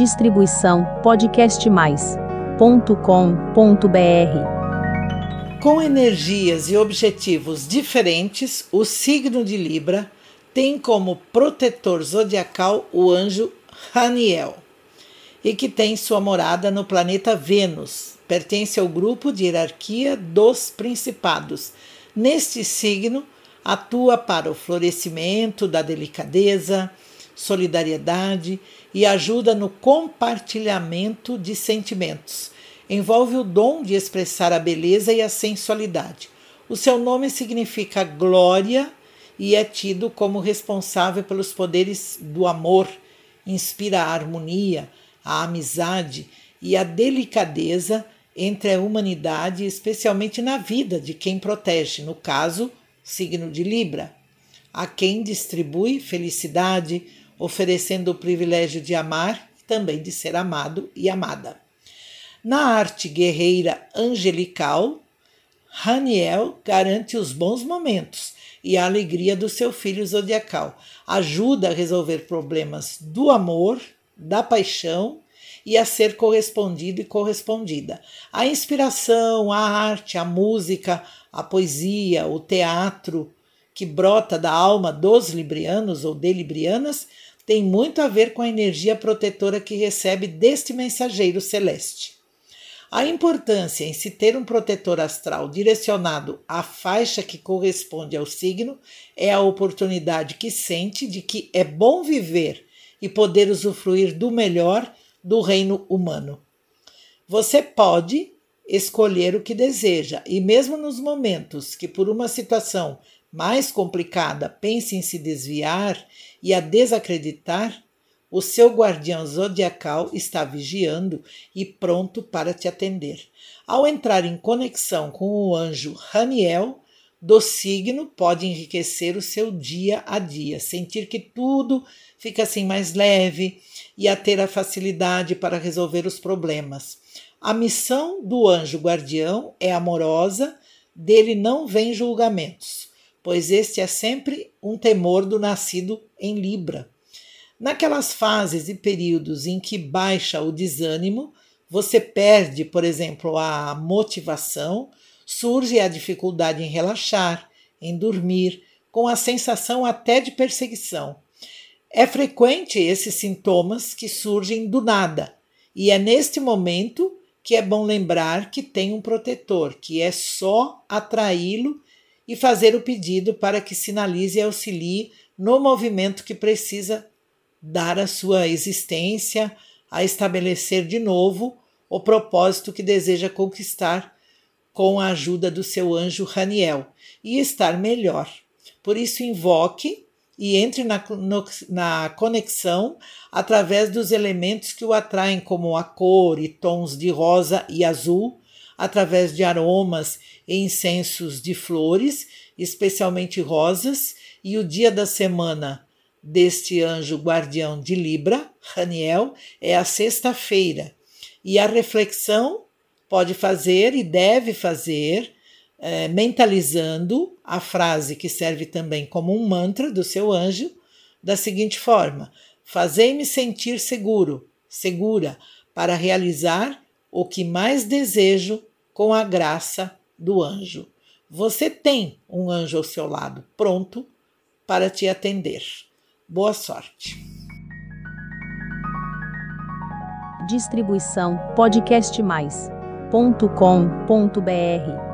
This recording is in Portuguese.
Distribuição podcastmais.com.br. Com energias e objetivos diferentes, o signo de Libra tem como protetor zodiacal o anjo Raniel e que tem sua morada no planeta Vênus. Pertence ao grupo de hierarquia dos principados. Neste signo, atua para o florescimento da delicadeza, solidariedade e ajuda no compartilhamento de sentimentos. Envolve o dom de expressar a beleza e a sensualidade. O seu nome significa glória e é tido como responsável pelos poderes do amor, inspira a harmonia, a amizade e a delicadeza entre a humanidade, especialmente na vida de quem protege, no caso, signo de Libra, a quem distribui felicidade, oferecendo o privilégio de amar e também de ser amado e amada. Na arte guerreira angelical, Raniel garante os bons momentos e a alegria do seu filho zodiacal. Ajuda a resolver problemas do amor, da paixão e a ser correspondido e correspondida. A inspiração, a arte, a música, a poesia, o teatro que brota da alma dos librianos ou de librianas tem muito a ver com a energia protetora que recebe deste mensageiro celeste. A importância em se ter um protetor astral direcionado à faixa que corresponde ao signo é a oportunidade que sente de que é bom viver e poder usufruir do melhor do reino humano. Você pode escolher o que deseja, e mesmo nos momentos que, por uma situação mais complicada, pense em se desviar e a desacreditar, o seu guardião zodiacal está vigiando e pronto para te atender. Ao entrar em conexão com o anjo Raniel, do signo pode enriquecer o seu dia a dia, sentir que tudo fica assim mais leve e a ter a facilidade para resolver os problemas. A missão do anjo guardião é amorosa, dele não vem julgamentos, pois este é sempre um temor do nascido em Libra. Naquelas fases e períodos em que baixa o desânimo, você perde, por exemplo, a motivação, surge a dificuldade em relaxar, em dormir, com a sensação até de perseguição. É frequente esses sintomas que surgem do nada, e é neste momento que é bom lembrar que tem um protetor, que é só atraí-lo e fazer o pedido para que sinalize e auxilie no movimento que precisa dar a sua existência, a estabelecer de novo o propósito que deseja conquistar com a ajuda do seu anjo Raniel e estar melhor. Por isso, invoque e entre na, no, na conexão através dos elementos que o atraem, como a cor e tons de rosa e azul, através de aromas e incensos de flores, especialmente rosas, e o dia da semana deste anjo guardião de Libra, Raniel, é a sexta-feira. E a reflexão pode fazer e deve fazer é, mentalizando a frase que serve também como um mantra do seu anjo, da seguinte forma: Fazei-me sentir seguro, segura, para realizar o que mais desejo com a graça do anjo. Você tem um anjo ao seu lado, pronto para te atender. Boa sorte. Distribuição podcastmais.com.br